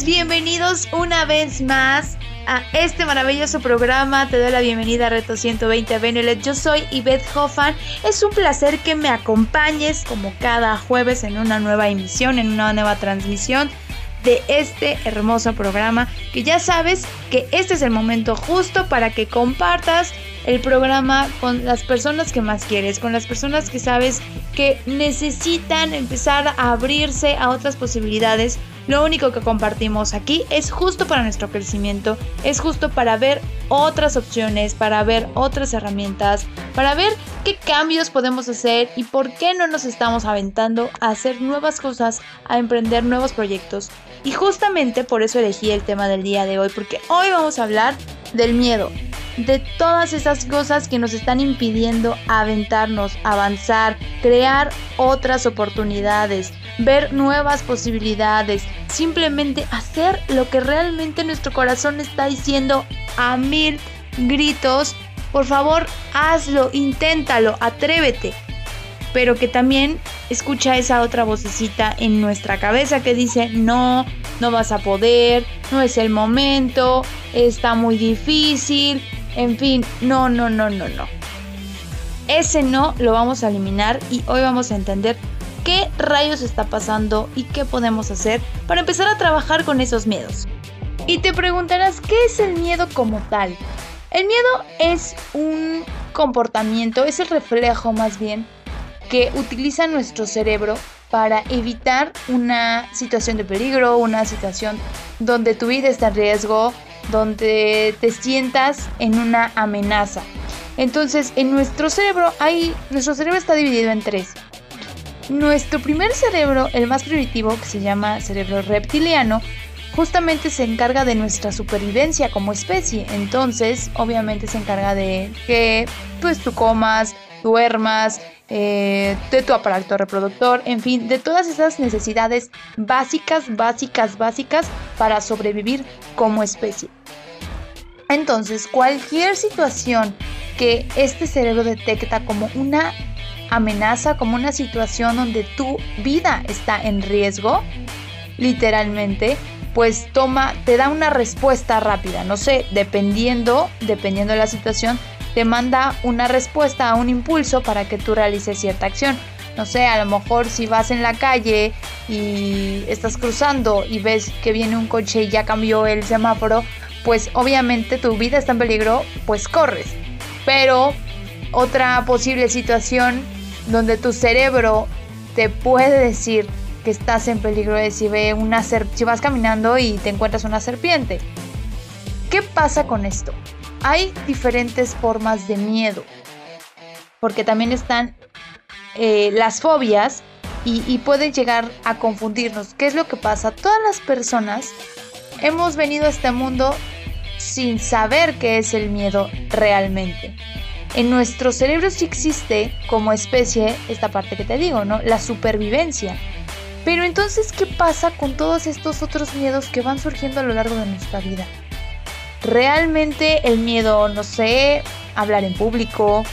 Retadores, bienvenidos una vez más a este maravilloso programa. Te doy la bienvenida a Reto 120 Benelet. Yo soy Yvette Hoffman. Es un placer que me acompañes como cada jueves en una nueva emisión, en una nueva transmisión de este hermoso programa que ya sabes que este es el momento justo para que compartas el programa con las personas que más quieres, con las personas que sabes que necesitan empezar a abrirse a otras posibilidades lo único que compartimos aquí es justo para nuestro crecimiento, es justo para ver otras opciones, para ver otras herramientas, para ver qué cambios podemos hacer y por qué no nos estamos aventando a hacer nuevas cosas, a emprender nuevos proyectos. Y justamente por eso elegí el tema del día de hoy, porque hoy vamos a hablar del miedo, de todas esas cosas que nos están impidiendo aventarnos, avanzar, crear otras oportunidades, ver nuevas posibilidades, simplemente hacer lo que realmente nuestro corazón está diciendo a mil gritos. Por favor, hazlo, inténtalo, atrévete. Pero que también escucha esa otra vocecita en nuestra cabeza que dice, no, no vas a poder, no es el momento, está muy difícil, en fin, no, no, no, no, no. Ese no lo vamos a eliminar y hoy vamos a entender qué rayos está pasando y qué podemos hacer para empezar a trabajar con esos miedos. Y te preguntarás, ¿qué es el miedo como tal? El miedo es un comportamiento, es el reflejo más bien, que utiliza nuestro cerebro para evitar una situación de peligro, una situación donde tu vida está en riesgo, donde te sientas en una amenaza. Entonces, en nuestro cerebro hay nuestro cerebro está dividido en tres. Nuestro primer cerebro, el más primitivo, que se llama cerebro reptiliano, justamente se encarga de nuestra supervivencia como especie. Entonces, obviamente se encarga de que pues tú comas, duermas, eh, de tu aparato reproductor, en fin, de todas esas necesidades básicas, básicas, básicas para sobrevivir como especie. Entonces, cualquier situación que este cerebro detecta como una amenaza, como una situación donde tu vida está en riesgo, literalmente, pues toma, te da una respuesta rápida. No sé, dependiendo, dependiendo de la situación, te manda una respuesta a un impulso para que tú realices cierta acción. No sé, a lo mejor si vas en la calle y estás cruzando y ves que viene un coche y ya cambió el semáforo, pues obviamente tu vida está en peligro, pues corres. Pero otra posible situación donde tu cerebro te puede decir que estás en peligro es si ve una si vas caminando y te encuentras una serpiente. ¿Qué pasa con esto? Hay diferentes formas de miedo, porque también están eh, las fobias y, y pueden llegar a confundirnos. ¿Qué es lo que pasa? Todas las personas hemos venido a este mundo sin saber qué es el miedo realmente en nuestro cerebro sí existe como especie esta parte que te digo, ¿no? La supervivencia. Pero entonces, ¿qué pasa con todos estos otros miedos que van surgiendo a lo largo de nuestra vida? Realmente el miedo, no sé, hablar en público,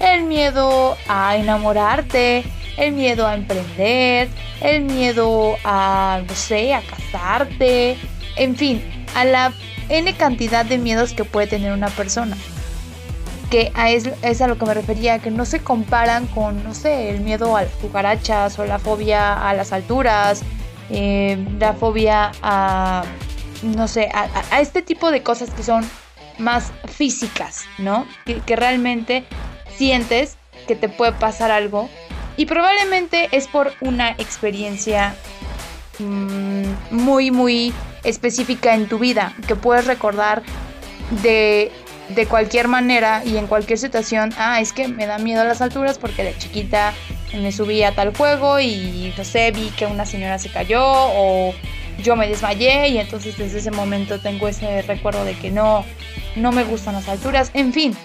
el miedo a enamorarte, el miedo a emprender, el miedo a, no sé, a casarte, en fin, a la N cantidad de miedos que puede tener una persona que es, a lo que me refería, que no se comparan con, no sé, el miedo a las cucarachas o la fobia a las alturas, eh, la fobia a, no sé, a, este tipo de cosas que son más físicas, ¿no? Que, realmente sientes que te puede pasar algo y probablemente es por una experiencia mm, muy, muy específica en tu vida, que puedes recordar de de cualquier manera y en cualquier situación, ah, es que me da miedo las alturas porque de chiquita me subí a tal juego y no sé, vi que una señora se cayó o yo me desmayé y entonces desde ese momento tengo ese recuerdo de que no, no me gustan las alturas, en fin.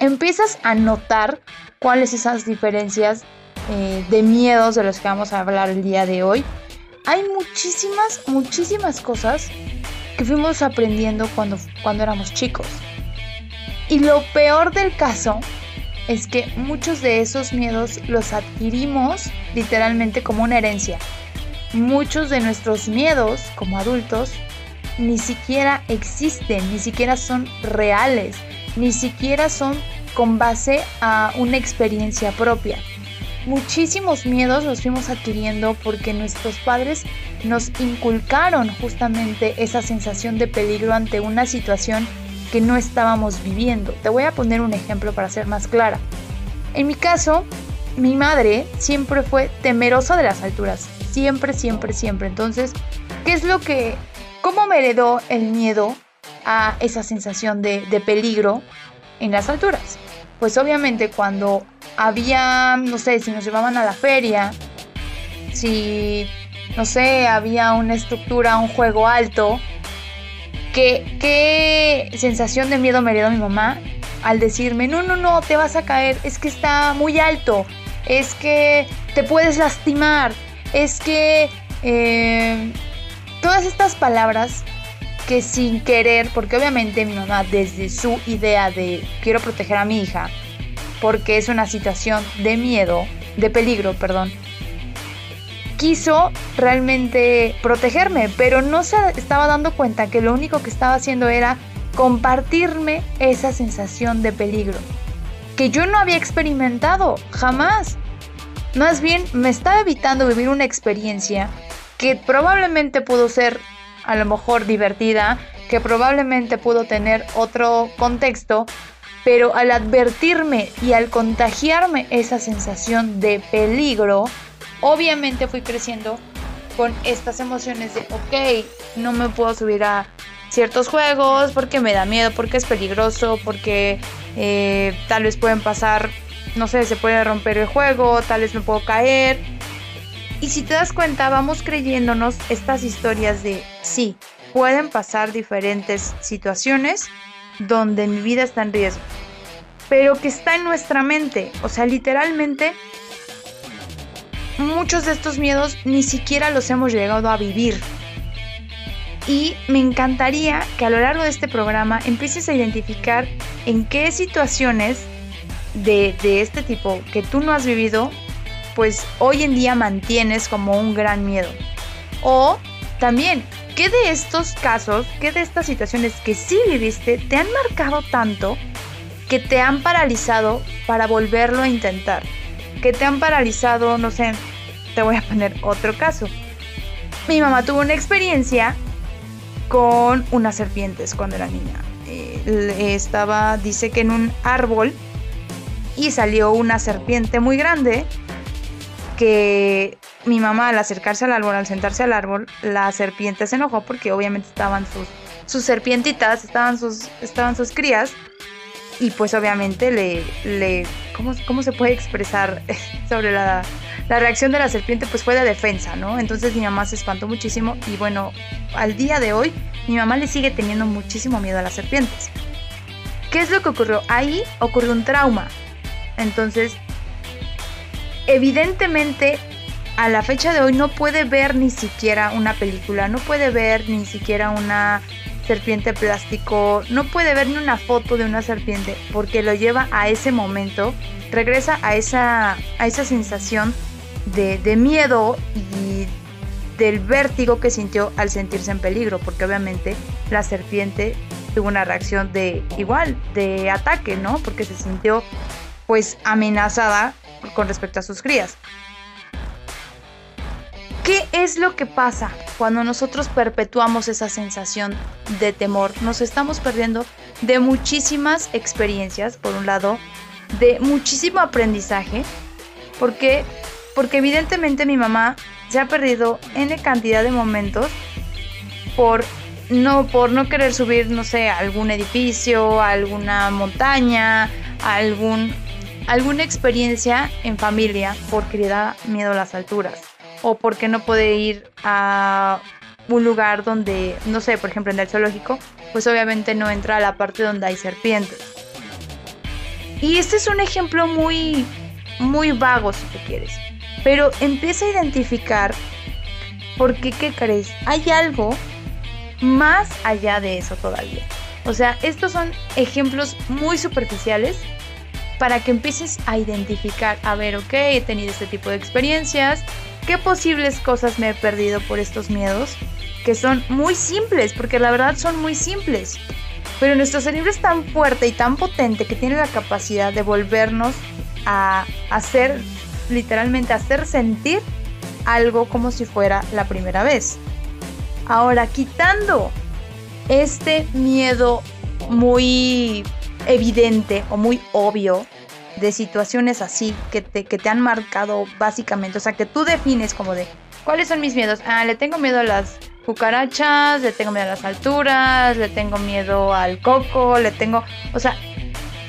Empiezas a notar cuáles esas diferencias eh, de miedos de los que vamos a hablar el día de hoy. Hay muchísimas, muchísimas cosas que fuimos aprendiendo cuando, cuando éramos chicos. Y lo peor del caso es que muchos de esos miedos los adquirimos literalmente como una herencia. Muchos de nuestros miedos como adultos ni siquiera existen, ni siquiera son reales, ni siquiera son con base a una experiencia propia. Muchísimos miedos los fuimos adquiriendo porque nuestros padres nos inculcaron justamente esa sensación de peligro ante una situación que no estábamos viviendo. Te voy a poner un ejemplo para ser más clara. En mi caso, mi madre siempre fue temerosa de las alturas. Siempre, siempre, siempre. Entonces, ¿qué es lo que... ¿Cómo me heredó el miedo a esa sensación de, de peligro en las alturas? Pues obviamente cuando había, no sé, si nos llevaban a la feria, si, no sé, había una estructura, un juego alto, ¿qué, qué sensación de miedo me dio mi mamá al decirme, no, no, no, te vas a caer, es que está muy alto, es que te puedes lastimar, es que... Eh, todas estas palabras que sin querer, porque obviamente mi mamá desde su idea de quiero proteger a mi hija, porque es una situación de miedo, de peligro, perdón, quiso realmente protegerme, pero no se estaba dando cuenta que lo único que estaba haciendo era compartirme esa sensación de peligro, que yo no había experimentado jamás. Más bien me estaba evitando vivir una experiencia que probablemente pudo ser a lo mejor divertida, que probablemente pudo tener otro contexto, pero al advertirme y al contagiarme esa sensación de peligro, obviamente fui creciendo con estas emociones de, ok, no me puedo subir a ciertos juegos porque me da miedo, porque es peligroso, porque eh, tal vez pueden pasar, no sé, se puede romper el juego, tal vez me puedo caer. Y si te das cuenta, vamos creyéndonos estas historias de, sí, pueden pasar diferentes situaciones donde mi vida está en riesgo, pero que está en nuestra mente, o sea, literalmente muchos de estos miedos ni siquiera los hemos llegado a vivir. Y me encantaría que a lo largo de este programa empieces a identificar en qué situaciones de, este tipo que tú no has vivido pues hoy en día mantienes como un gran miedo. O también, ¿qué de estos casos, qué de estas situaciones que sí viviste te han marcado tanto que te han paralizado para volverlo a intentar? Que te han paralizado, no sé, te voy a poner otro caso. Mi mamá tuvo una experiencia con unas serpientes cuando era niña. Eh, estaba, dice que en un árbol y salió una serpiente muy grande que mi mamá al acercarse al árbol, al sentarse al árbol, la serpiente se enojó porque obviamente estaban sus, sus serpientitas, estaban sus, estaban sus crías y pues obviamente le, le ¿cómo, ¿cómo, se puede expresar sobre la, la, reacción de la serpiente? Pues fue de defensa, ¿no? Entonces mi mamá se espantó muchísimo y bueno, al día de hoy mi mamá le sigue teniendo muchísimo miedo a las serpientes. ¿Qué es lo que ocurrió? Ahí ocurrió un trauma. Entonces evidentemente a la fecha de hoy no puede ver ni siquiera una película, no puede ver ni siquiera una serpiente plástico, no puede ver ni una foto de una serpiente porque lo lleva a ese momento, regresa a esa, a esa sensación de, de miedo y del vértigo que sintió al sentirse en peligro, porque obviamente la serpiente tuvo una reacción de igual, de ataque, ¿no? Porque se sintió pues amenazada con respecto a sus crías. ¿Qué es lo que pasa cuando nosotros perpetuamos esa sensación de temor? Nos estamos perdiendo de muchísimas experiencias, por un lado, de muchísimo aprendizaje, porque porque evidentemente mi mamá se ha perdido n cantidad de momentos por no por no querer subir, no sé, a algún edificio, a alguna montaña, algún alguna experiencia en familia porque le da miedo a las alturas o porque no puede ir a un lugar donde, no sé, por ejemplo en el zoológico, pues obviamente no entra a la parte donde hay serpientes. Y este es un ejemplo muy, muy vago si tú quieres, pero empieza a identificar porque, ¿qué crees? Hay algo más allá de eso todavía. O sea, estos son ejemplos muy superficiales para que empieces a identificar, a ver, ok, he tenido este tipo de experiencias, qué posibles cosas me he perdido por estos miedos, que son muy simples, porque la verdad son muy simples. Pero nuestro cerebro es tan fuerte y tan potente que tiene la capacidad de volvernos a hacer, literalmente, hacer sentir algo como si fuera la primera vez. Ahora, quitando este miedo muy evidente o muy obvio de situaciones así que te, que te han marcado básicamente, o sea, que tú defines como de, ¿cuáles son mis miedos? Ah, le tengo miedo a las cucarachas, le tengo miedo a las alturas, le tengo miedo al coco, le tengo, o sea,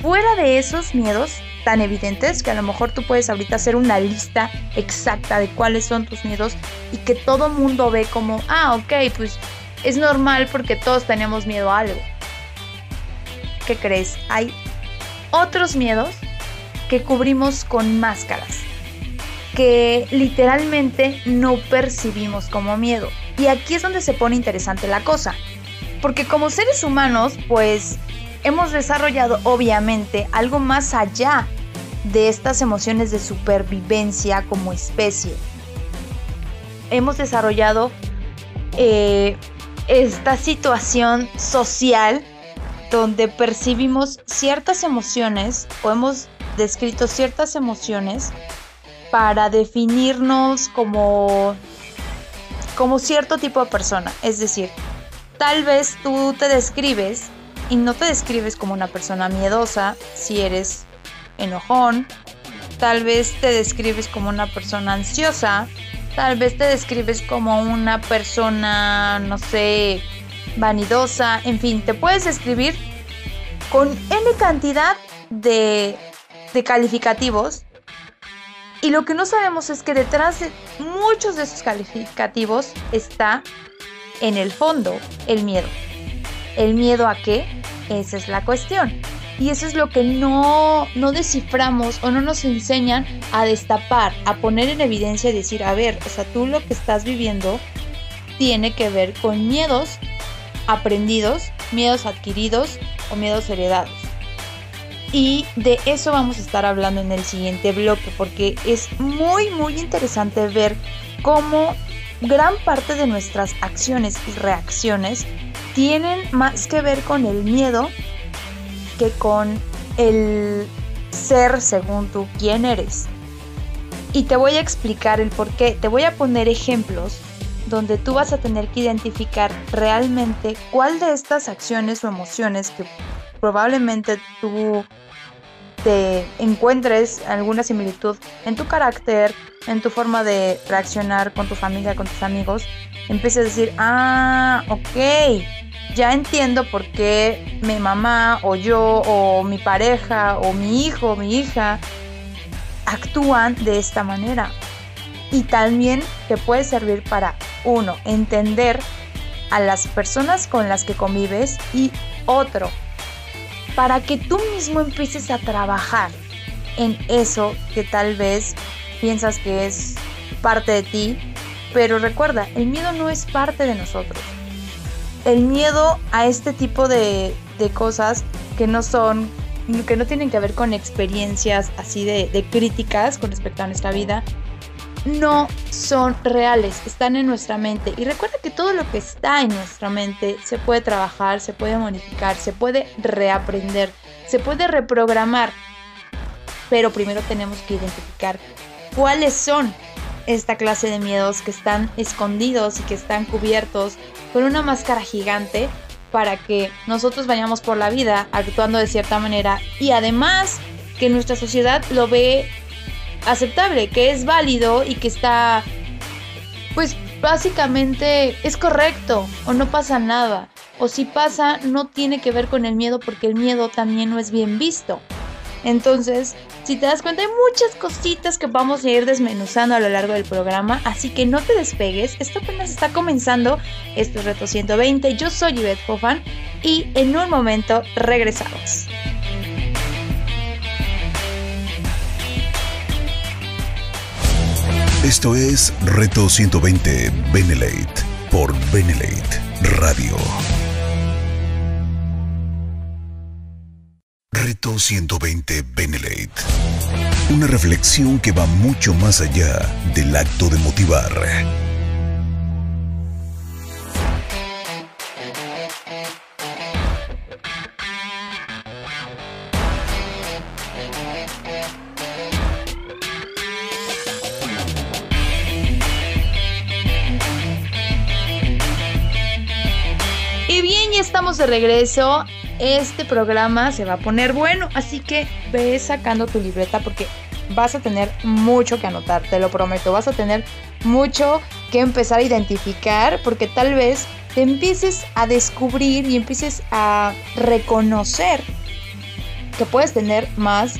fuera de esos miedos tan evidentes que a lo mejor tú puedes ahorita hacer una lista exacta de cuáles son tus miedos y que todo mundo ve como, ah, ok, pues es normal porque todos tenemos miedo a algo. ¿Qué crees? Hay otros miedos que cubrimos con máscaras, que literalmente no percibimos como miedo. Y aquí es donde se pone interesante la cosa, porque como seres humanos, pues hemos desarrollado obviamente algo más allá de estas emociones de supervivencia como especie. Hemos desarrollado eh, esta situación social donde percibimos ciertas emociones o hemos descrito ciertas emociones para definirnos como como cierto tipo de persona. Es decir, tal vez tú te describes y no te describes como una persona miedosa si eres enojón, tal vez te describes como una persona ansiosa, tal vez te describes como una persona, no sé, vanidosa, en fin, te puedes describir con N cantidad de, de calificativos y lo que no sabemos es que detrás de muchos de esos calificativos está en el fondo el miedo. ¿El miedo a qué? Esa es la cuestión. Y eso es lo que no, no desciframos o no nos enseñan a destapar, a poner en evidencia y decir, a ver, o sea, tú lo que estás viviendo tiene que ver con miedos aprendidos, miedos adquiridos o miedos heredados. Y de eso vamos a estar hablando en el siguiente bloque porque es muy muy interesante ver cómo gran parte de nuestras acciones y reacciones tienen más que ver con el miedo que con el ser según tú quién eres. Y te voy a explicar el por qué. Te voy a poner ejemplos donde tú vas a tener que identificar realmente cuál de estas acciones o emociones que probablemente tú te encuentres alguna similitud en tu carácter, en tu forma de reaccionar con tu familia, con tus amigos, empieces a decir, ah, ok, ya entiendo por qué mi mamá o yo o mi pareja o mi hijo o mi hija actúan de esta manera. Y también te puede servir para, uno, entender a las personas con las que convives y otro, para que tú mismo empieces a trabajar en eso que tal vez piensas que es parte de ti, pero recuerda, el miedo no es parte de nosotros. El miedo a este tipo de, cosas que no son, que no tienen que ver con experiencias así de, de críticas con respecto a nuestra vida, no son reales, están en nuestra mente. Y recuerda que todo lo que está en nuestra mente se puede trabajar, se puede modificar, se puede reaprender, se puede reprogramar. Pero primero tenemos que identificar cuáles son esta clase de miedos que están escondidos y que están cubiertos con una máscara gigante para que nosotros vayamos por la vida actuando de cierta manera y además que nuestra sociedad lo ve aceptable, que es válido y que está, pues básicamente es correcto o no pasa nada. o si pasa no tiene que ver con el miedo porque el miedo también no es bien visto. Entonces, si te das cuenta, hay muchas cositas que vamos a ir desmenuzando a lo largo del programa, así que no te despegues, esto apenas está comenzando, esto es Reto 120, yo soy Yvette Hofan y en un momento regresamos. Esto es Reto 120 Benelate por Benelate Radio. Reto 120 Benelate. Una reflexión que va mucho más allá del acto de motivar estamos de regreso. Este programa se va a poner bueno, así que ve sacando tu libreta porque vas a tener mucho que anotar, te lo prometo. Vas a tener mucho que empezar a identificar porque tal vez te empieces a descubrir y empieces a reconocer que puedes tener más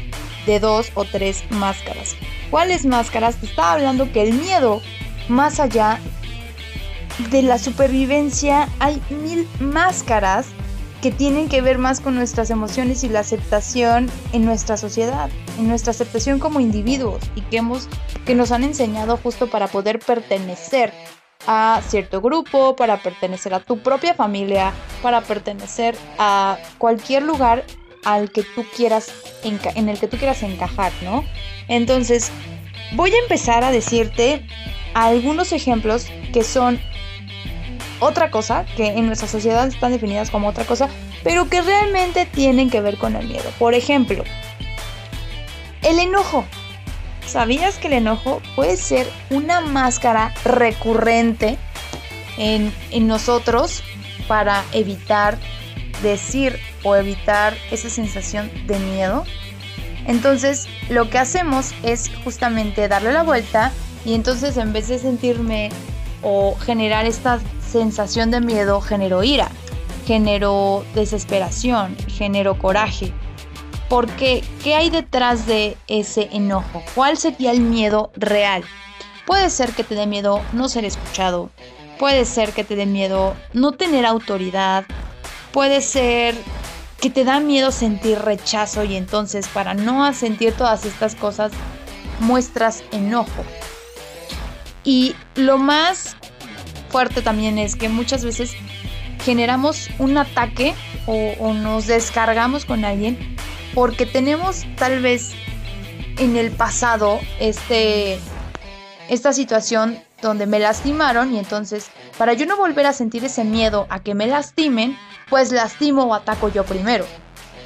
de dos o tres máscaras. ¿Cuáles máscaras? Te estaba hablando que el miedo, más allá de la supervivencia hay mil máscaras que tienen que ver más con nuestras emociones y la aceptación en nuestra sociedad, en nuestra aceptación como individuos y que hemos que nos han enseñado justo para poder pertenecer a cierto grupo, para pertenecer a tu propia familia, para pertenecer a cualquier lugar al que tú quieras en el que tú quieras encajar, ¿no? Entonces, voy a empezar a decirte algunos ejemplos que son otra cosa, que en nuestra sociedad están definidas como otra cosa, pero que realmente tienen que ver con el miedo. Por ejemplo, el enojo. ¿Sabías que el enojo puede ser una máscara recurrente en, en nosotros para evitar decir o evitar esa sensación de miedo? Entonces, lo que hacemos es justamente darle la vuelta y entonces en vez de sentirme o generar esta sensación de miedo generó ira, generó desesperación, generó coraje. Porque, ¿qué hay detrás de ese enojo? ¿Cuál sería el miedo real? Puede ser que te dé miedo no ser escuchado, puede ser que te dé miedo no tener autoridad, puede ser que te da miedo sentir rechazo y entonces para no sentir todas estas cosas muestras enojo. Y lo más fuerte también es que muchas veces generamos un ataque o, nos descargamos con alguien porque tenemos tal vez en el pasado este, esta situación donde me lastimaron y entonces para yo no volver a sentir ese miedo a que me lastimen, pues lastimo o ataco yo primero.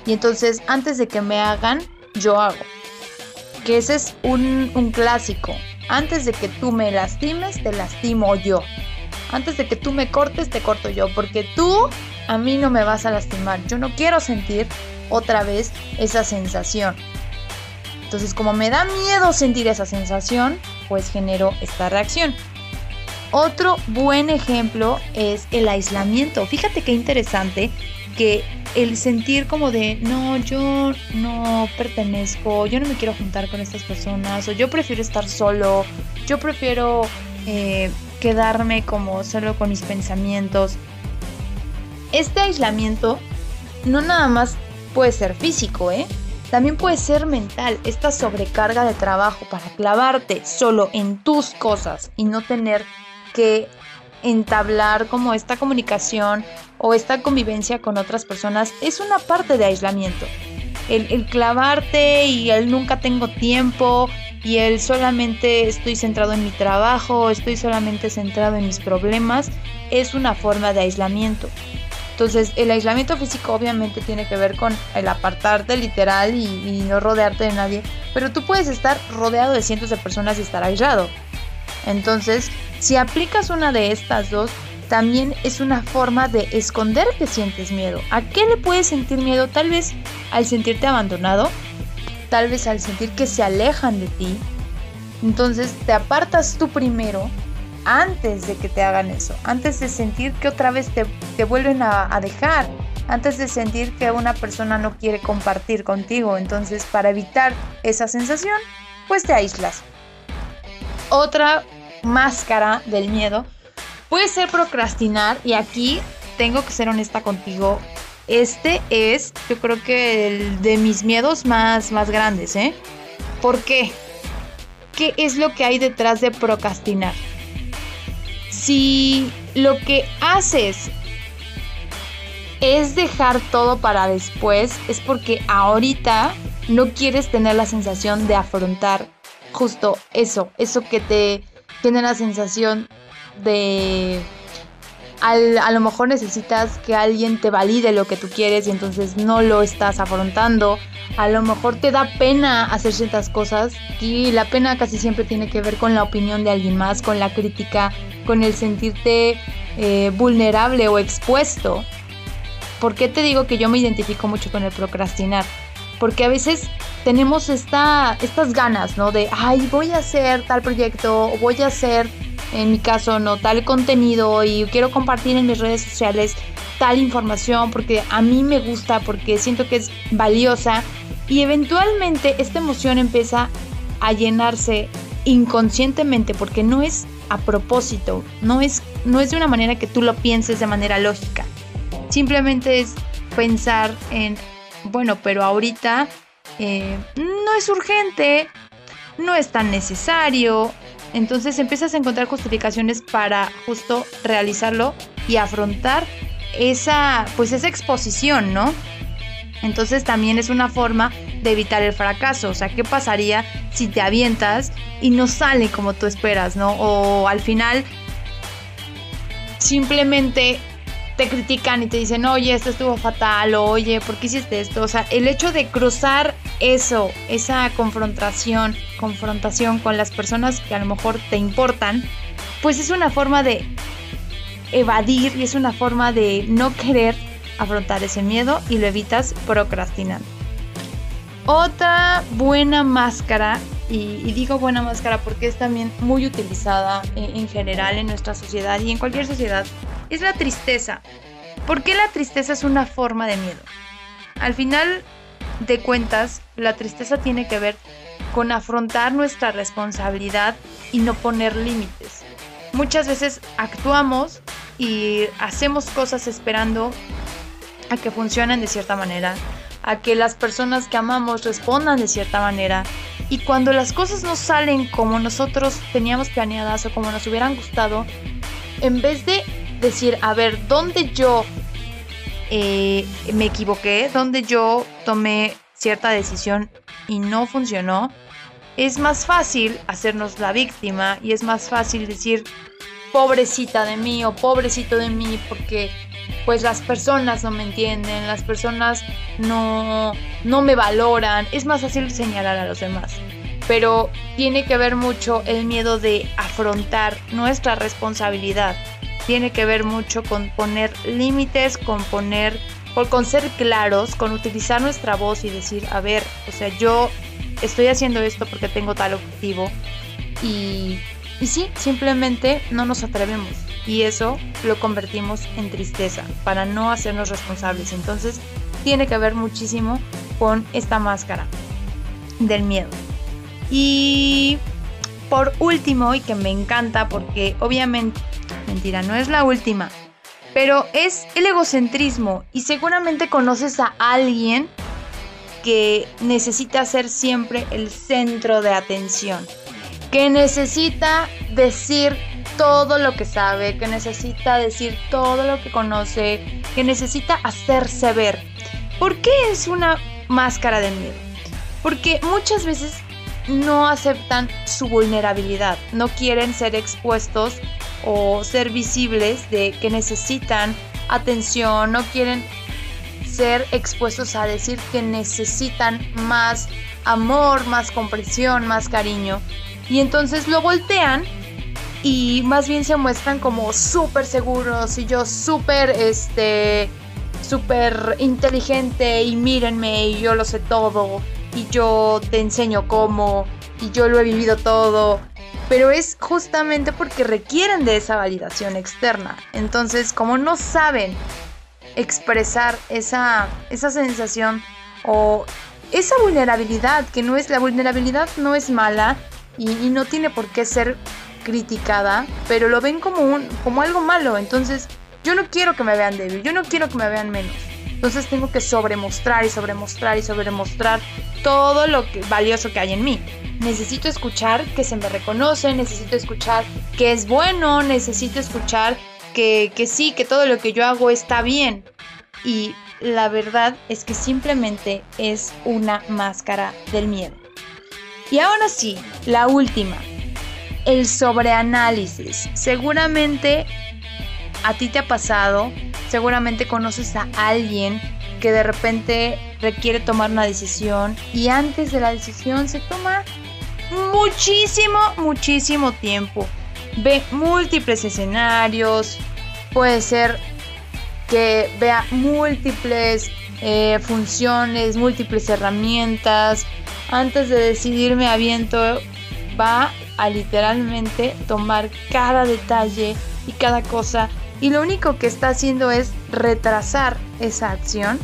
Y entonces antes de que me hagan, yo hago. Que ese es un, un clásico. Antes de que tú me lastimes, te lastimo yo antes de que tú me cortes, te corto yo, porque tú a mí no me vas a lastimar. Yo no quiero sentir otra vez esa sensación. Entonces, como me da miedo sentir esa sensación, pues genero esta reacción. Otro buen ejemplo es el aislamiento. Fíjate qué interesante que el sentir como de, no, yo no pertenezco, yo no me quiero juntar con estas personas, o yo prefiero estar solo, yo prefiero eh, quedarme como solo con mis pensamientos. Este aislamiento no nada más puede ser físico, ¿eh? También puede ser mental, esta sobrecarga de trabajo para clavarte solo en tus cosas y no tener que entablar como esta comunicación o esta convivencia con otras personas es una parte de aislamiento. El, el clavarte y el nunca tengo tiempo y el solamente estoy centrado en mi trabajo, estoy solamente centrado en mis problemas, es una forma de aislamiento. Entonces, el aislamiento físico obviamente tiene que ver con el apartarte literal y, y, no rodearte de nadie, pero tú puedes estar rodeado de cientos de personas y estar aislado. Entonces, si aplicas una de estas dos, también es una forma de esconder que sientes miedo. ¿A qué le puedes sentir miedo? Tal vez al sentirte abandonado, tal vez al sentir que se alejan de ti, entonces te apartas tú primero antes de que te hagan eso, antes de sentir que otra vez te, vuelven a, a dejar, antes de sentir que una persona no quiere compartir contigo. Entonces, para evitar esa sensación, pues te aíslas. Otra máscara del miedo puede ser procrastinar y aquí tengo que ser honesta contigo. Este es, yo creo que el de mis miedos más, más grandes, ¿eh? ¿Por qué? ¿Qué es lo que hay detrás de procrastinar? Si lo que haces es dejar todo para después, es porque ahorita no quieres tener la sensación de afrontar justo eso, eso que te tiene la sensación de a lo mejor necesitas que alguien te valide lo que tú quieres y entonces no lo estás afrontando. A lo mejor te da pena hacer ciertas cosas y la pena casi siempre tiene que ver con la opinión de alguien más, con la crítica, con el sentirte eh, vulnerable o expuesto. ¿Por qué te digo que yo me identifico mucho con el procrastinar? Porque a veces tenemos esta, estas ganas, ¿no? De, ay, voy a hacer tal proyecto, voy a hacer en mi caso, no tal contenido y quiero compartir en mis redes sociales tal información porque a mí me gusta, porque siento que es valiosa y eventualmente esta emoción empieza a llenarse inconscientemente porque no es a propósito, no es, no es de una manera que tú lo pienses de manera lógica. Simplemente es pensar en, bueno, pero ahorita eh, no es urgente, no es tan necesario, entonces empiezas a encontrar justificaciones para justo realizarlo y afrontar esa, pues esa exposición, ¿no? Entonces también es una forma de evitar el fracaso. O sea, ¿qué pasaría si te avientas y no sale como tú esperas, ¿no? O al final simplemente te critican y te dicen, oye, esto estuvo fatal, o oye, ¿por qué hiciste esto? O sea, el hecho de cruzar eso, esa confrontación, confrontación con las personas que a lo mejor te importan, pues es una forma de evadir y es una forma de no querer afrontar ese miedo y lo evitas procrastinando. Otra buena máscara, y, digo buena máscara porque es también muy utilizada en general en nuestra sociedad y en cualquier sociedad, es la tristeza. ¿Por qué la tristeza es una forma de miedo? Al final de cuentas, la tristeza tiene que ver con afrontar nuestra responsabilidad y no poner límites. Muchas veces actuamos y hacemos cosas esperando a que funcionen de cierta manera, a que las personas que amamos respondan de cierta manera. Y cuando las cosas no salen como nosotros teníamos planeadas o como nos hubieran gustado, en vez de decir, a ver, ¿dónde yo eh, me equivoqué? ¿Dónde yo tomé cierta decisión y no funcionó? Es más fácil hacernos la víctima y es más fácil decir, pobrecita de mí o pobrecito de mí porque pues las personas no me entienden, las personas no, no me valoran, es más fácil señalar a los demás. Pero tiene que ver mucho el miedo de afrontar nuestra responsabilidad tiene que ver mucho con poner límites, con poner, con ser claros, con utilizar nuestra voz y decir, a ver, o sea, yo estoy haciendo esto porque tengo tal objetivo y, y sí, simplemente no nos atrevemos y eso lo convertimos en tristeza para no hacernos responsables. Entonces, tiene que ver muchísimo con esta máscara del miedo. Y por último, y que me encanta porque obviamente Mentira, no es la última. Pero es el egocentrismo y seguramente conoces a alguien que necesita ser siempre el centro de atención, que necesita decir todo lo que sabe, que necesita decir todo lo que conoce, que necesita hacerse ver. ¿Por qué es una máscara de miedo? Porque muchas veces no aceptan su vulnerabilidad, no quieren ser expuestos o ser visibles de que necesitan atención, no quieren ser expuestos a decir que necesitan más amor, más comprensión, más cariño. Y entonces lo voltean y más bien se muestran como súper seguros y yo súper, este, súper inteligente y mírenme y yo lo sé todo y yo te enseño cómo y yo lo he vivido todo pero es justamente porque requieren de esa validación externa. Entonces, como no saben expresar esa, esa sensación o esa vulnerabilidad, que no es, la vulnerabilidad no es mala y, no tiene por qué ser criticada, pero lo ven como, un, como algo malo. Entonces, yo no quiero que me vean débil, yo no quiero que me vean menos. Entonces tengo que sobremostrar y sobremostrar y sobremostrar todo lo que, valioso que hay en mí. Necesito escuchar que se me reconoce, necesito escuchar que es bueno, necesito escuchar que, que sí, que todo lo que yo hago está bien. Y la verdad es que simplemente es una máscara del miedo. Y ahora sí, la última, el sobreanálisis. Seguramente a ti te ha pasado, seguramente conoces a alguien que de repente requiere tomar una decisión y antes de la decisión se toma muchísimo, muchísimo tiempo. Ve múltiples escenarios, puede ser que vea múltiples eh, funciones, múltiples herramientas. Antes de decidirme aviento, va a literalmente tomar cada detalle y cada cosa. Y lo único que está haciendo es retrasar esa acción.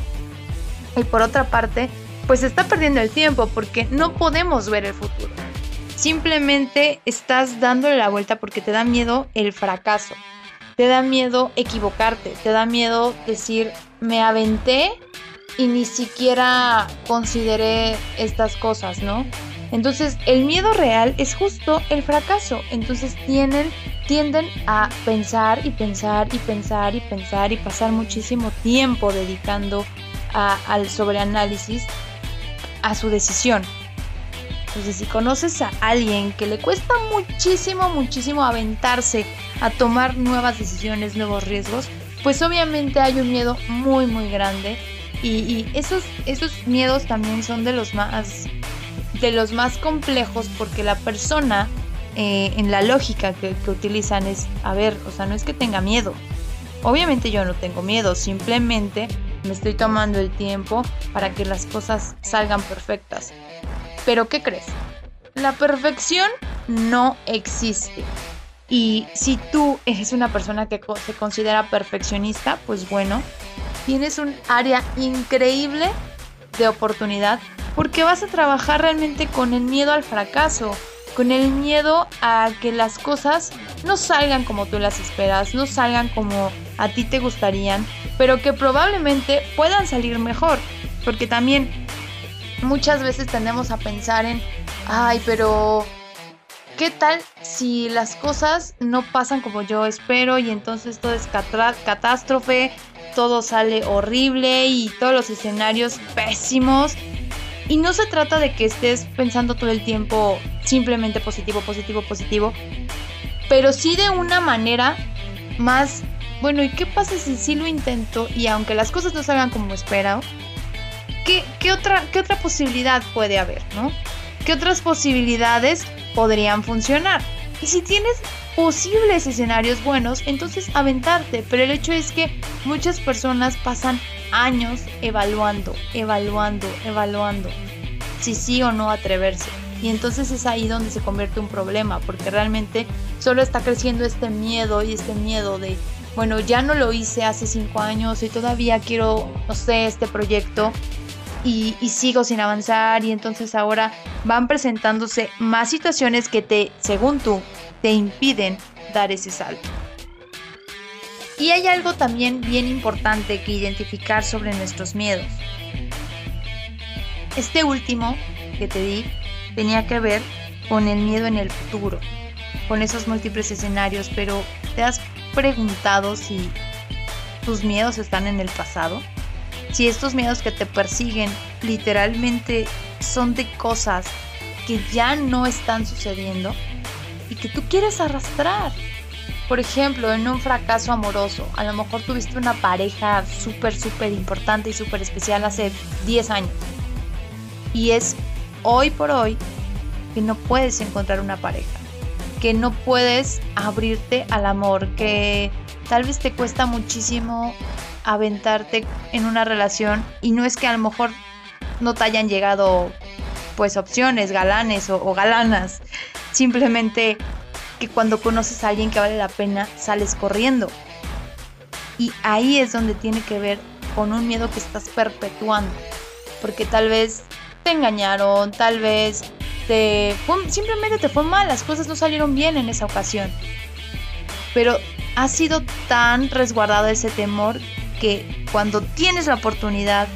Y por otra parte, pues está perdiendo el tiempo porque no podemos ver el futuro. Simplemente estás dándole la vuelta porque te da miedo el fracaso te da miedo equivocarte, te da miedo decir, me aventé y ni siquiera consideré estas cosas, ¿no? Entonces, el miedo real es justo el fracaso. Entonces, tienden, tienden a pensar y pensar y pensar y pensar y pasar muchísimo tiempo dedicando al sobreanálisis a su decisión. Entonces, si conoces a alguien que le cuesta muchísimo, muchísimo aventarse a tomar nuevas decisiones, nuevos riesgos, pues obviamente hay un miedo muy, muy grande. Y, esos, esos miedos también son de los más, de los más complejos porque la persona eh, en la lógica que, que utilizan es, a ver, o sea, no es que tenga miedo. Obviamente yo no tengo miedo, simplemente me estoy tomando el tiempo para que las cosas salgan perfectas. Pero ¿qué crees? La perfección no existe. Y si tú eres una persona que se considera perfeccionista, pues bueno, tienes un área increíble de oportunidad porque vas a trabajar realmente con el miedo al fracaso, con el miedo a que las cosas no salgan como tú las esperas, no salgan como a ti te gustarían, pero que probablemente puedan salir mejor, porque también muchas veces tendemos a pensar en, ay, pero ¿qué tal si las cosas no pasan como yo espero y entonces todo es catástrofe, todo sale horrible y todos los escenarios pésimos? Y no se trata de que estés pensando todo el tiempo simplemente positivo, positivo, positivo, pero sí de una manera más, bueno, ¿y qué pasa si sí lo intento y aunque las cosas no salgan como espero, ¿qué, otra, ¿qué otra posibilidad puede haber, no? ¿Qué otras posibilidades podrían funcionar? Y si tienes posibles escenarios buenos, entonces aventarte. Pero el hecho es que muchas personas pasan años evaluando, evaluando, evaluando si sí o no atreverse. Y entonces es ahí donde se convierte un problema, porque realmente solo está creciendo este miedo y este miedo de, bueno, ya no lo hice hace cinco años y todavía quiero, no sé, este proyecto y, sigo sin avanzar y entonces ahora van presentándose más situaciones que te, según tú, te impiden dar ese salto. Y hay algo también bien importante que identificar sobre nuestros miedos. Este último que te di tenía que ver con el miedo en el futuro, con esos múltiples escenarios, pero ¿te has preguntado si tus miedos están en el pasado? Si estos miedos que te persiguen literalmente son de cosas que ya no están sucediendo y que tú quieres arrastrar. Por ejemplo, en un fracaso amoroso, a lo mejor tuviste una pareja súper, súper importante y súper especial hace 10 años. Y es hoy por hoy que no puedes encontrar una pareja, que no puedes abrirte al amor, que tal vez te cuesta muchísimo aventarte en una relación y no es que a lo mejor no te hayan llegado pues opciones, galanes o, galanas. Simplemente que cuando conoces a alguien que vale la pena, sales corriendo. Y ahí es donde tiene que ver con un miedo que estás perpetuando. Porque tal vez te engañaron, tal vez te simplemente te fue mal, las cosas no salieron bien en esa ocasión. Pero ha sido tan resguardado ese temor que cuando tienes la oportunidad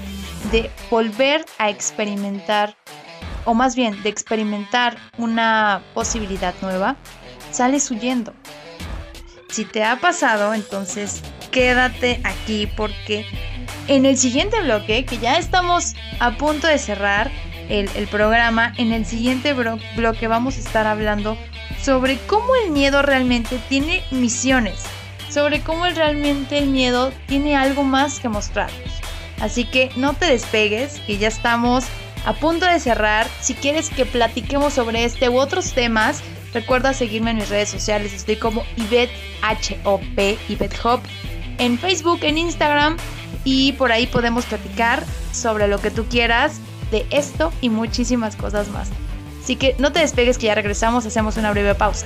de volver a experimentar, o más bien de experimentar una posibilidad nueva, sales huyendo. Si te ha pasado, entonces quédate aquí porque en el siguiente bloque, que ya estamos a punto de cerrar el, programa, en el siguiente bloque vamos a estar hablando sobre cómo el miedo realmente tiene misiones, sobre cómo realmente el miedo tiene algo más que mostrarnos. Así que no te despegues, que ya estamos a punto de cerrar. Si quieres que platiquemos sobre este u otros temas, recuerda seguirme en mis redes sociales. Estoy como Ivette H-O-P, Ivette Hop, en Facebook, en Instagram y por ahí podemos platicar sobre lo que tú quieras de esto y muchísimas cosas más. Así que no te despegues que ya regresamos, hacemos una breve pausa.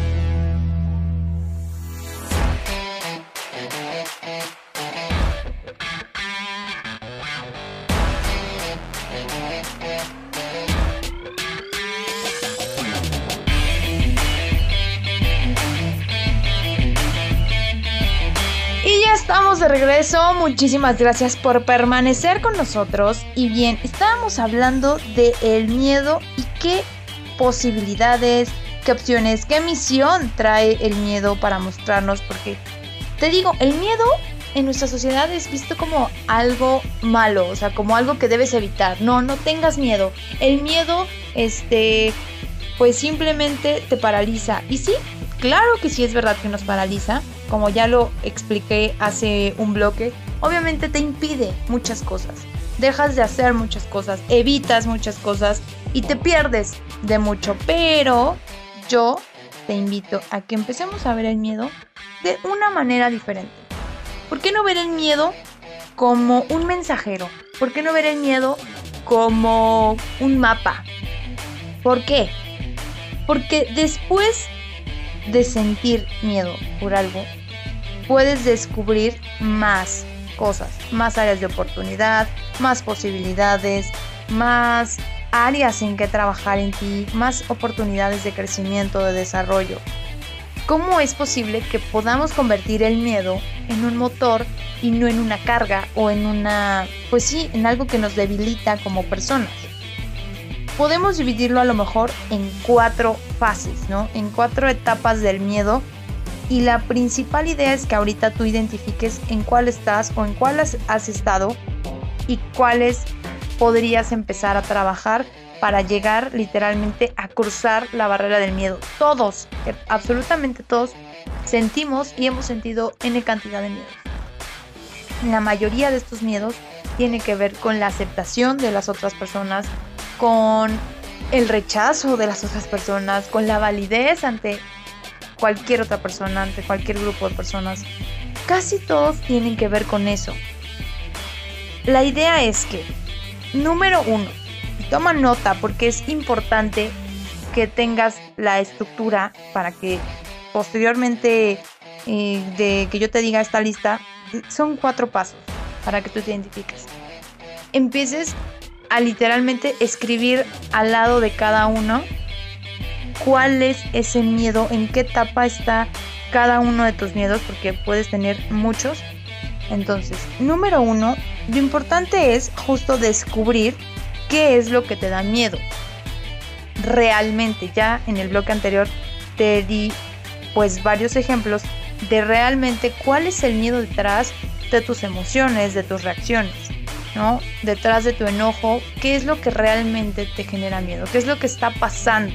regreso, muchísimas gracias por permanecer con nosotros. Y bien, estábamos hablando de el miedo y qué posibilidades, qué opciones, qué misión trae el miedo para mostrarnos. Porque te digo, el miedo en nuestra sociedad es visto como algo malo, o sea, como algo que debes evitar. No, no tengas miedo. El miedo, este, pues simplemente te paraliza. Y sí, claro que sí es verdad que nos paraliza como ya lo expliqué hace un bloque, obviamente te impide muchas cosas. Dejas de hacer muchas cosas, evitas muchas cosas y te pierdes de mucho. Pero yo te invito a que empecemos a ver el miedo de una manera diferente. ¿Por qué no ver el miedo como un mensajero? ¿Por qué no ver el miedo como un mapa? ¿Por qué? Porque después de sentir miedo por algo, puedes descubrir más cosas, más áreas de oportunidad, más posibilidades, más áreas en que trabajar en ti, más oportunidades de crecimiento, de desarrollo. ¿Cómo es posible que podamos convertir el miedo en un motor y no en una carga o en una, pues sí, en algo que nos debilita como personas? Podemos dividirlo a lo mejor en cuatro fases, ¿no? En cuatro etapas del miedo y la principal idea es que ahorita tú identifiques en cuál estás o en cuál has, estado y cuáles podrías empezar a trabajar para llegar literalmente a cruzar la barrera del miedo. Todos, eh, absolutamente todos, sentimos y hemos sentido N cantidad de miedos. La mayoría de estos miedos tiene que ver con la aceptación de las otras personas, con el rechazo de las otras personas, con la validez ante cualquier otra persona, ante cualquier grupo de personas. Casi todos tienen que ver con eso. La idea es que, número uno, toma nota porque es importante que tengas la estructura para que posteriormente eh, de que yo te diga esta lista, son cuatro pasos para que tú te identifiques. Empieces a literalmente escribir al lado de cada uno cuál es ese miedo, en qué etapa está cada uno de tus miedos, porque puedes tener muchos. Entonces, número uno, lo importante es justo descubrir qué es lo que te da miedo. Realmente, ya en el bloque anterior te di pues varios ejemplos de realmente cuál es el miedo detrás de tus emociones, de tus reacciones. ¿no? Detrás de tu enojo, ¿qué es lo que realmente te genera miedo? ¿Qué es lo que está pasando?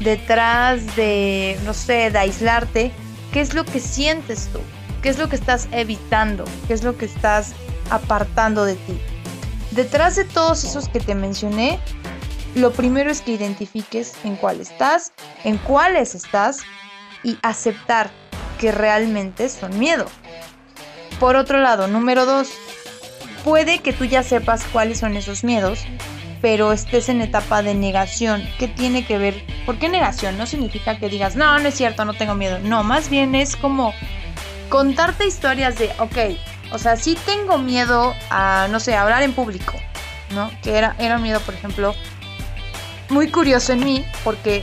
Detrás de, no sé, aislarte, ¿qué es lo que sientes tú? ¿Qué es lo que estás evitando? ¿Qué es lo que estás apartando de ti? Detrás de todos esos que te mencioné, lo primero es que identifiques en cuál estás, en cuáles estás y aceptar que realmente son miedo. Por otro lado, número dos, puede que tú ya sepas cuáles son esos miedos, pero estés en etapa de negación. ¿Qué tiene que ver? ¿Por qué negación? No significa que digas, no, no es cierto, no tengo miedo. No, más bien es como contarte historias de, ok, o sea, sí tengo miedo a, no sé, hablar en público, ¿no? Que era, era un miedo, por ejemplo, muy curioso en mí, porque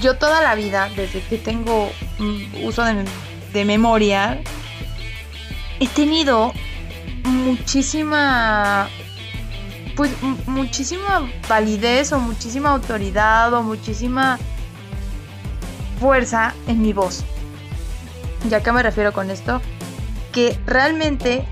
yo toda la vida, desde que tengo mm, uso de memoria, he tenido muchísima pues muchísima validez o muchísima autoridad o muchísima fuerza en mi voz. ¿Ya que me refiero con esto? Que realmente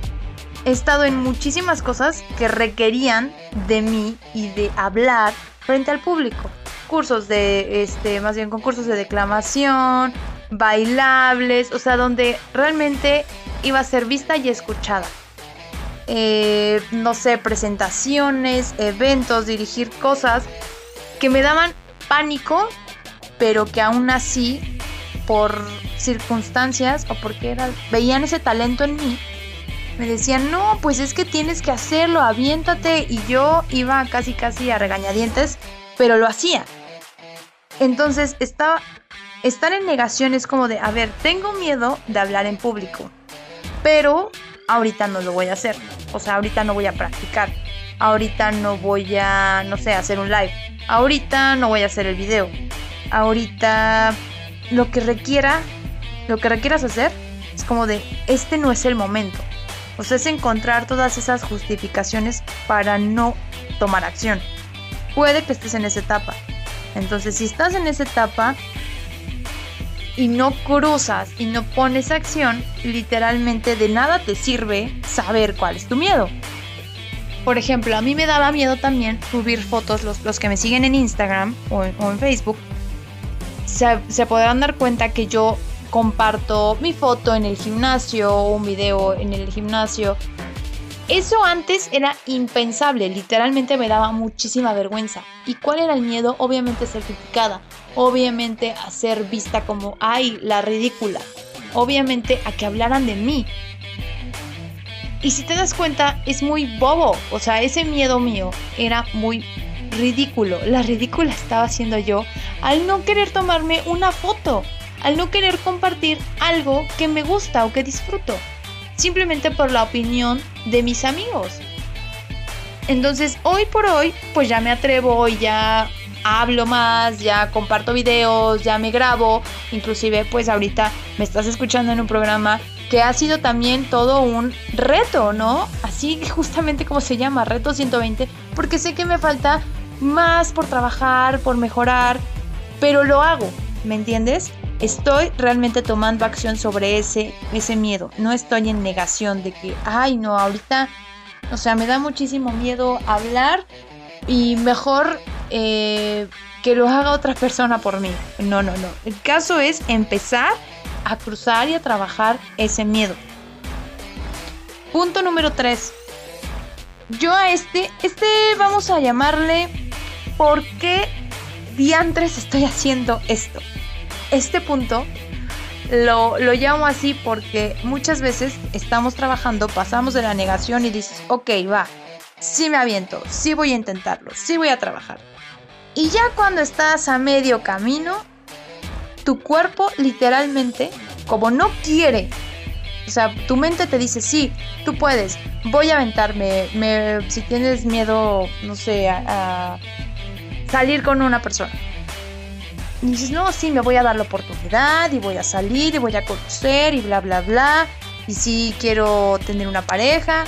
he estado en muchísimas cosas que requerían de mí y de hablar frente al público. Cursos de, este, más bien concursos de declamación, bailables, o sea, donde realmente iba a ser vista y escuchada. Eh, no sé, presentaciones, eventos, dirigir cosas que me daban pánico, pero que aún así, por circunstancias o porque era, veían ese talento en mí, me decían, no, pues es que tienes que hacerlo, aviéntate. Y yo iba casi, casi a regañadientes, pero lo hacía. Entonces, estaba, estar en negación es como de, a ver, tengo miedo de hablar en público, pero ahorita no lo voy a hacer. O sea, ahorita no voy a practicar. Ahorita no voy a, no sé, hacer un live. Ahorita no voy a hacer el video. Ahorita lo que requiera, lo que requieras hacer, es como de, este no es el momento. O sea, es encontrar todas esas justificaciones para no tomar acción. Puede que estés en esa etapa. Entonces, si estás en esa etapa, y no cruzas y no pones acción, literalmente de nada te sirve saber cuál es tu miedo. Por ejemplo, a mí me daba miedo también subir fotos, los, los que me siguen en Instagram o en, Facebook, se, se podrán dar cuenta que yo comparto mi foto en el gimnasio un video en el gimnasio. Eso antes era impensable, literalmente me daba muchísima vergüenza. ¿Y cuál era el miedo? Obviamente ser criticada, obviamente a ser vista como, ay, la ridícula, obviamente a que hablaran de mí. Y si te das cuenta, es muy bobo, o sea, ese miedo mío era muy ridículo. La ridícula estaba haciendo yo al no querer tomarme una foto, al no querer compartir algo que me gusta o que disfruto, simplemente por la opinión de mis amigos. Entonces, hoy por hoy, pues ya me atrevo ya hablo más, ya comparto videos, ya me grabo, inclusive pues ahorita me estás escuchando en un programa que ha sido también todo un reto, ¿no? Así justamente como se llama, reto 120, porque sé que me falta más por trabajar, por mejorar, pero lo hago, ¿me entiendes? Estoy realmente tomando acción sobre ese, ese miedo, no estoy en negación de que, ay no, ahorita, o sea, me da muchísimo miedo hablar y mejor eh, que lo haga otra persona por mí. No, no, no. El caso es empezar a cruzar y a trabajar ese miedo. Punto número 3. Yo a este, este vamos a llamarle ¿por qué diantres estoy haciendo esto? Este punto lo, lo, llamo así porque muchas veces estamos trabajando, pasamos de la negación y dices, ok, va, sí me aviento, sí voy a intentarlo, sí voy a trabajar. Y ya cuando estás a medio camino, tu cuerpo literalmente, como no quiere, o sea, tu mente te dice, sí, tú puedes, voy a aventarme, me, si tienes miedo, no sé, a, salir con una persona. Y dices, no, sí, me voy a dar la oportunidad y voy a salir y voy a conocer y bla, bla, bla. Y sí, quiero tener una pareja.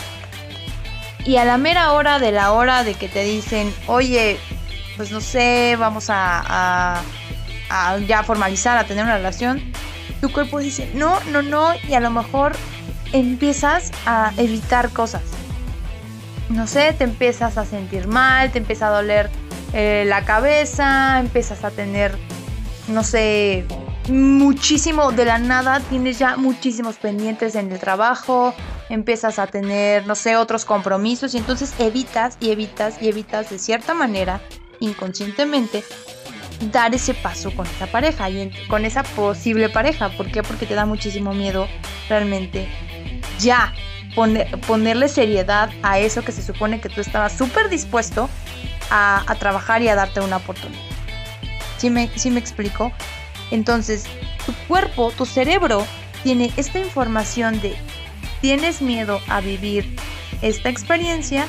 Y a la mera hora de la hora de que te dicen, oye, pues no sé, vamos a, ya formalizar, a tener una relación, tu cuerpo dice, no, no, no, y a lo mejor empiezas a evitar cosas. no sé, te empiezas a sentir mal, te empieza a doler eh, la cabeza, empiezas a tener, no sé, muchísimo, de la nada tienes ya muchísimos pendientes en el trabajo, empiezas a tener, no sé, otros compromisos y entonces evitas y evitas y evitas de cierta manera, inconscientemente, dar ese paso con esa pareja y con esa posible pareja. ¿Por qué? Porque te da muchísimo miedo realmente ya ponerle seriedad a eso que se supone que tú estabas súper dispuesto a, trabajar y a darte una oportunidad. ¿Sí me, ¿Sí me explico? Entonces, tu cuerpo, tu cerebro, tiene esta información de tienes miedo a vivir esta experiencia,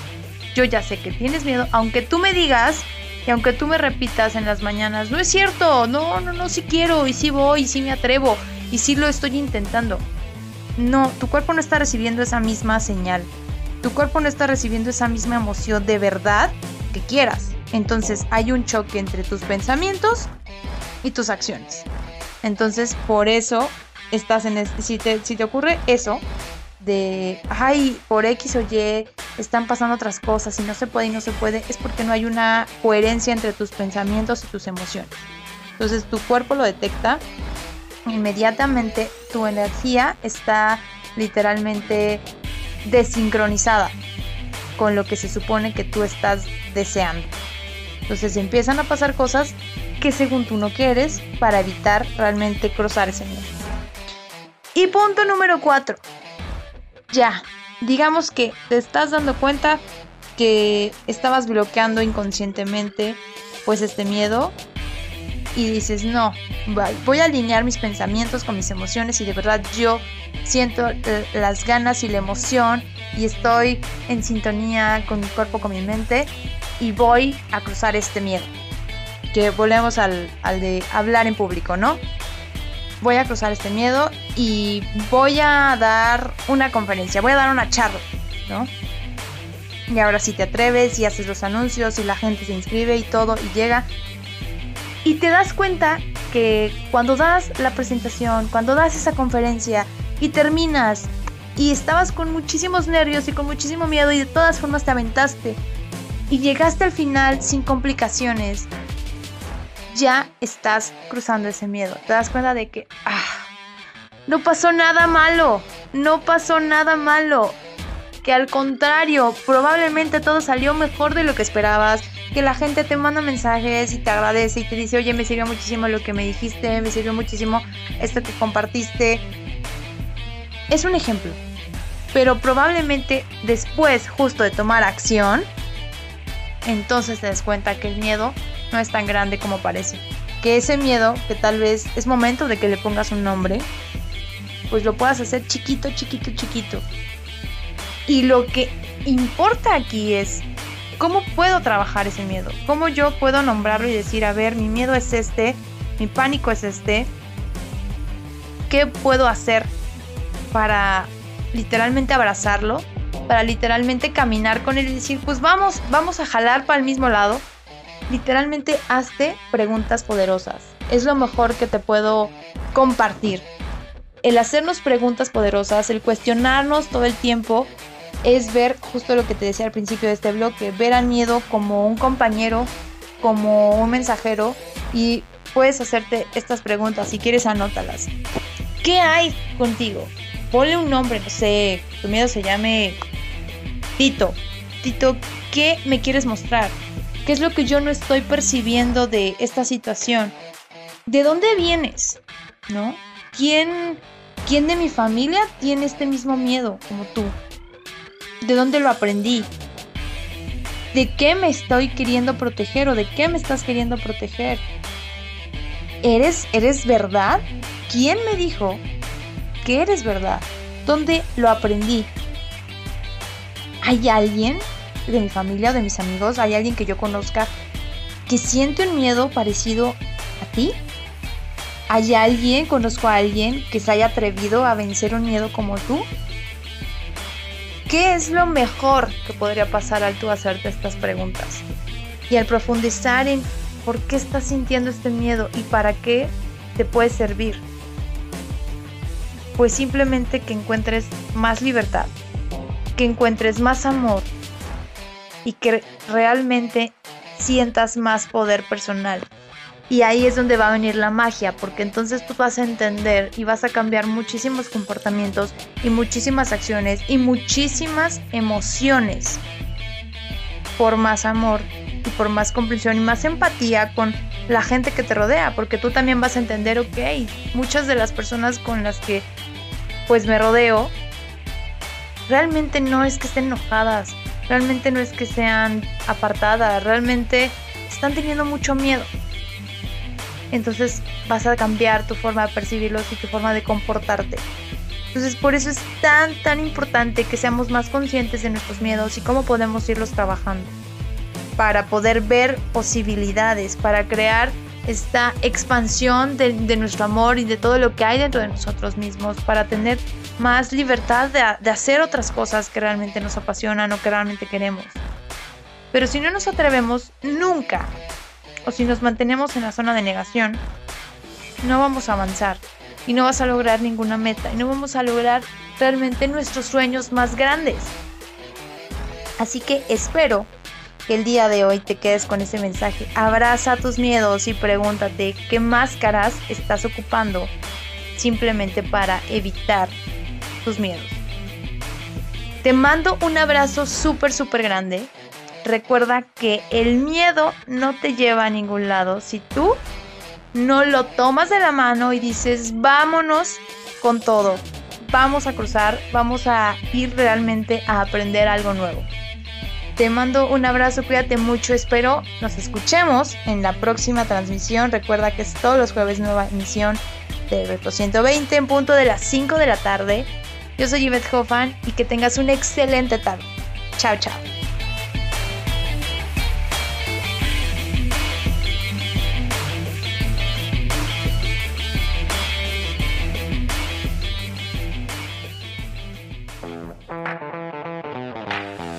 yo ya sé que tienes miedo, aunque tú me digas y aunque tú me repitas en las mañanas, no es cierto, no, no, no, sí quiero y sí voy y sí me atrevo y sí lo estoy intentando. No, tu cuerpo no está recibiendo esa misma señal. Tu cuerpo no está recibiendo esa misma emoción de verdad que quieras. Entonces hay un choque entre tus pensamientos y tus acciones. Entonces, por eso estás en este, si te, si te ocurre eso de, ay, por X o Y están pasando otras cosas y no se puede y no se puede, es porque no hay una coherencia entre tus pensamientos y tus emociones. Entonces tu cuerpo lo detecta, inmediatamente tu energía está literalmente desincronizada con lo que se supone que tú estás deseando. Entonces empiezan a pasar cosas que según tú no quieres para evitar realmente cruzar ese muro. Y punto número 4. Ya, digamos que te estás dando cuenta que estabas bloqueando inconscientemente pues este miedo y dices, no, voy a alinear mis pensamientos con mis emociones y de verdad yo siento eh, las ganas y la emoción y estoy en sintonía con mi cuerpo, con mi mente y voy a cruzar este miedo que volvemos al, de hablar en público, ¿no? Voy a cruzar este miedo y voy a dar una conferencia, voy a dar una charla, ¿no? Y ahora si te atreves y haces los anuncios y la gente se inscribe y todo y llega. Y te das cuenta que cuando das la presentación, cuando das esa conferencia y terminas y estabas con muchísimos nervios y con muchísimo miedo y de todas formas te aventaste y llegaste al final sin complicaciones ya estás cruzando ese miedo. Te das cuenta de que, ah, no pasó nada malo, no pasó nada malo. Que al contrario, probablemente todo salió mejor de lo que esperabas. Que la gente te manda mensajes y te agradece y te dice, oye, me sirvió muchísimo lo que me dijiste, me sirvió muchísimo esto que compartiste. Es un ejemplo. Pero probablemente después, justo de tomar acción, entonces te das cuenta que el miedo no es tan grande como parece. Que ese miedo, que tal vez es momento de que le pongas un nombre, pues lo puedas hacer chiquito, chiquito, chiquito. Y lo que importa aquí es cómo puedo trabajar ese miedo, cómo yo puedo nombrarlo y decir, a ver, mi miedo es este, mi pánico es este, ¿qué puedo hacer para literalmente abrazarlo, para literalmente caminar con él y decir, pues vamos, vamos a jalar para el mismo lado literalmente hazte preguntas poderosas. Es lo mejor que te puedo compartir. El hacernos preguntas poderosas, el cuestionarnos todo el tiempo, es ver justo lo que te decía al principio de este bloque, ver al miedo como un compañero, como un mensajero y puedes hacerte estas preguntas. Si quieres, anótalas. ¿Qué hay contigo? Ponle un nombre, no sé, tu miedo se llame Tito. Tito, ¿qué me quieres mostrar? ¿Qué es lo que yo no estoy percibiendo de esta situación? ¿De dónde vienes? ¿No? ¿Quién, quién de mi familia tiene este mismo miedo como tú? ¿De dónde lo aprendí? ¿De qué me estoy queriendo proteger o de qué me estás queriendo proteger? ¿Eres, eres verdad? ¿Quién me dijo que eres verdad? ¿Dónde lo aprendí? ¿Hay alguien de mi familia o de mis amigos, hay alguien que yo conozca que siente un miedo parecido a ti? ¿Hay alguien, conozco a alguien que se haya atrevido a vencer un miedo como tú? ¿Qué es lo mejor que podría pasar al tú hacerte estas preguntas? Y al profundizar en por qué estás sintiendo este miedo y para qué te puede servir. Pues simplemente que encuentres más libertad, que encuentres más amor, y que realmente sientas más poder personal. Y ahí es donde va a venir la magia, porque entonces tú vas a entender y vas a cambiar muchísimos comportamientos y muchísimas acciones y muchísimas emociones por más amor y por más comprensión y más empatía con la gente que te rodea, porque tú también vas a entender, ok, muchas de las personas con las que pues me rodeo, realmente no es que estén enojadas, realmente no es que sean apartadas, realmente están teniendo mucho miedo entonces vas a cambiar tu forma de percibirlos y tu forma de comportarte. Entonces por eso es tan, tan importante que seamos más conscientes de nuestros miedos y cómo podemos irlos trabajando. Para poder ver posibilidades, para crear esta expansión de, nuestro amor y de todo lo que hay dentro de nosotros mismos, para tener más libertad de, de hacer otras cosas que realmente nos apasionan o que realmente queremos. Pero si no nos atrevemos, nunca o si nos mantenemos en la zona de negación, no vamos a avanzar y no vas a lograr ninguna meta y no vamos a lograr realmente nuestros sueños más grandes. Así que espero que el día de hoy te quedes con ese mensaje. Abraza tus miedos y pregúntate qué máscaras estás ocupando simplemente para evitar tus miedos. Te mando un abrazo súper, súper grande recuerda que el miedo no te lleva a ningún lado si tú no lo tomas de la mano y dices, vámonos con todo, vamos a cruzar, vamos a ir realmente a aprender algo nuevo. Te mando un abrazo, cuídate mucho, espero nos escuchemos en la próxima transmisión. Recuerda que es todos los jueves nueva emisión de Reto 120 en punto de las 5 de la tarde. Yo soy Yvette Hoffman y que tengas una excelente tarde. Chao, chao.